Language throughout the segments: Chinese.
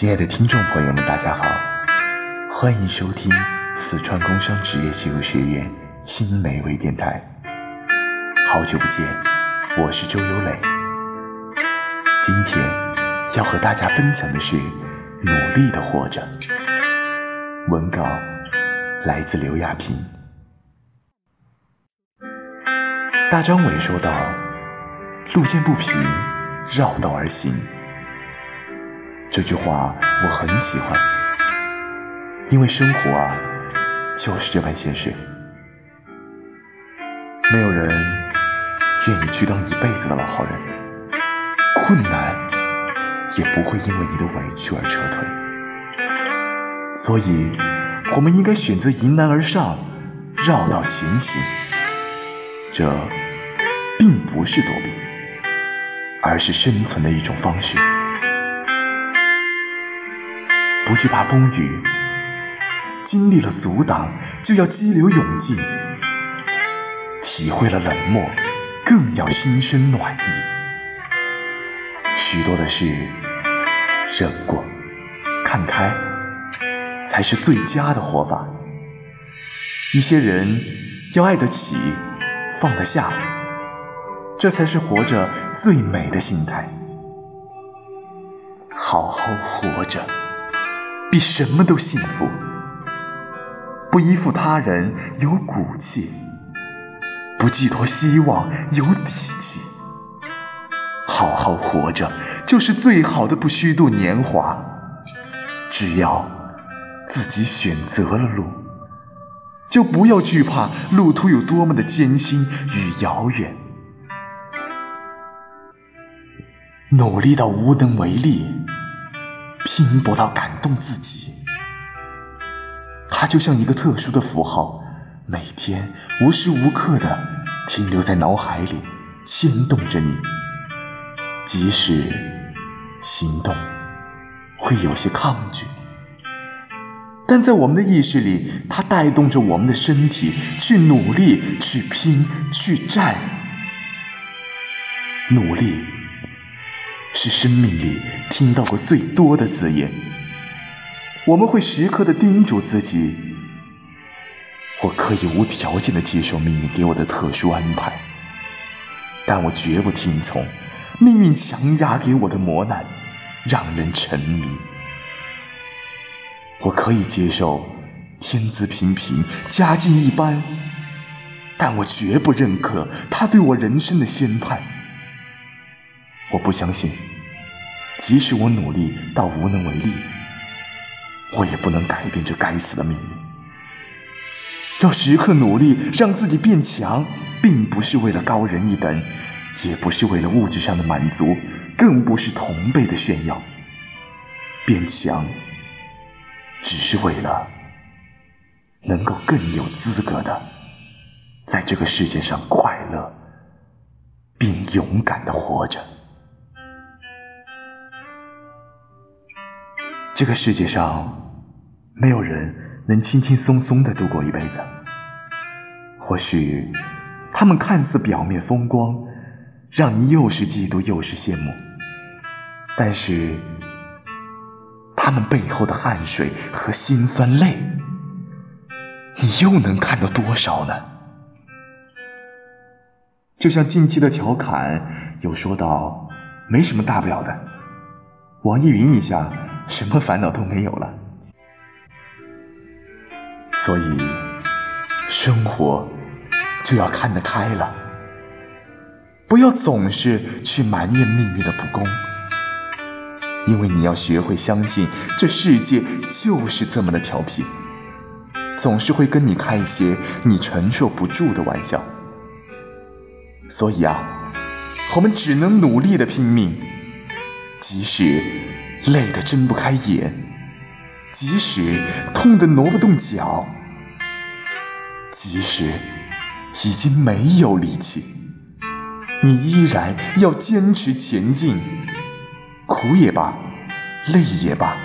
亲爱的听众朋友们，大家好，欢迎收听四川工商职业技术学院青梅微电台。好久不见，我是周有磊。今天要和大家分享的是努力的活着。文稿来自刘亚平。大张伟说道：“路见不平，绕道而行。”这句话我很喜欢，因为生活啊，就是这般现实。没有人愿意去当一辈子的老好人，困难也不会因为你的委屈而撤退。所以，我们应该选择迎难而上，绕道前行。这并不是躲避，而是生存的一种方式。不惧怕风雨，经历了阻挡，就要激流勇进；体会了冷漠，更要心生暖意。许多的事，忍过，看开，才是最佳的活法。一些人要爱得起，放得下，这才是活着最美的心态。好好活着。比什么都幸福，不依附他人，有骨气；不寄托希望，有底气。好好活着，就是最好的不虚度年华。只要自己选择了路，就不要惧怕路途有多么的艰辛与遥远。努力到无能为力。拼搏到感动自己，它就像一个特殊的符号，每天无时无刻的停留在脑海里，牵动着你。即使行动会有些抗拒，但在我们的意识里，它带动着我们的身体去努力、去拼、去战，努力。是生命里听到过最多的字眼。我们会时刻的叮嘱自己：我可以无条件的接受命运给我的特殊安排，但我绝不听从命运强压给我的磨难，让人沉迷。我可以接受天资平平、家境一般，但我绝不认可他对我人生的宣判。我不相信，即使我努力到无能为力，我也不能改变这该死的命运。要时刻努力让自己变强，并不是为了高人一等，也不是为了物质上的满足，更不是同辈的炫耀。变强，只是为了能够更有资格的在这个世界上快乐，并勇敢的活着。这个世界上，没有人能轻轻松松的度过一辈子。或许，他们看似表面风光，让你又是嫉妒又是羡慕，但是，他们背后的汗水和辛酸泪，你又能看到多少呢？就像近期的调侃有说到，没什么大不了的，网易云一下。什么烦恼都没有了，所以生活就要看得开了，不要总是去埋怨命运的不公，因为你要学会相信这世界就是这么的调皮，总是会跟你开一些你承受不住的玩笑。所以啊，我们只能努力的拼命，即使。累得睁不开眼，即使痛得挪不动脚，即使已经没有力气，你依然要坚持前进。苦也罢，累也罢，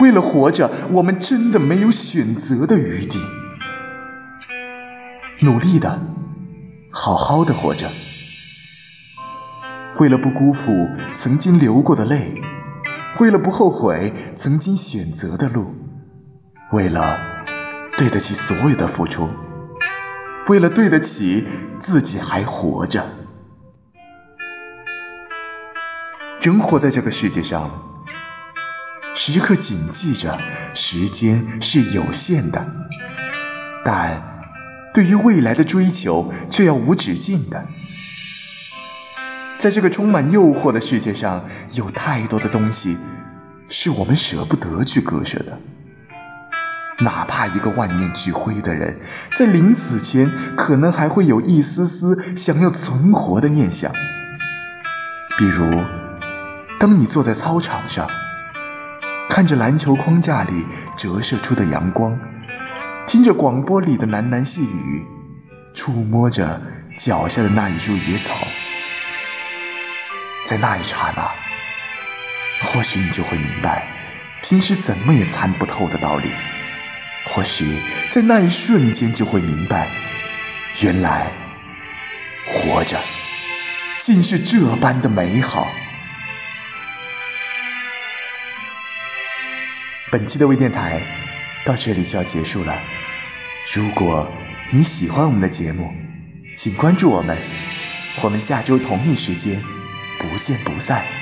为了活着，我们真的没有选择的余地。努力的，好好的活着，为了不辜负曾经流过的泪。为了不后悔曾经选择的路，为了对得起所有的付出，为了对得起自己还活着。人活在这个世界上，时刻谨记着时间是有限的，但对于未来的追求却要无止境的。在这个充满诱惑的世界上，有太多的东西是我们舍不得去割舍的。哪怕一个万念俱灰的人，在临死前可能还会有一丝丝想要存活的念想，比如。当你坐在操场上，看着篮球框架里折射出的阳光，听着广播里的喃喃细语，触摸着脚下的那一株野草，在那一刹那，或许你就会明白，平时怎么也参不透的道理；或许在那一瞬间就会明白，原来活着竟是这般的美好。本期的微电台到这里就要结束了。如果你喜欢我们的节目，请关注我们，我们下周同一时间不见不散。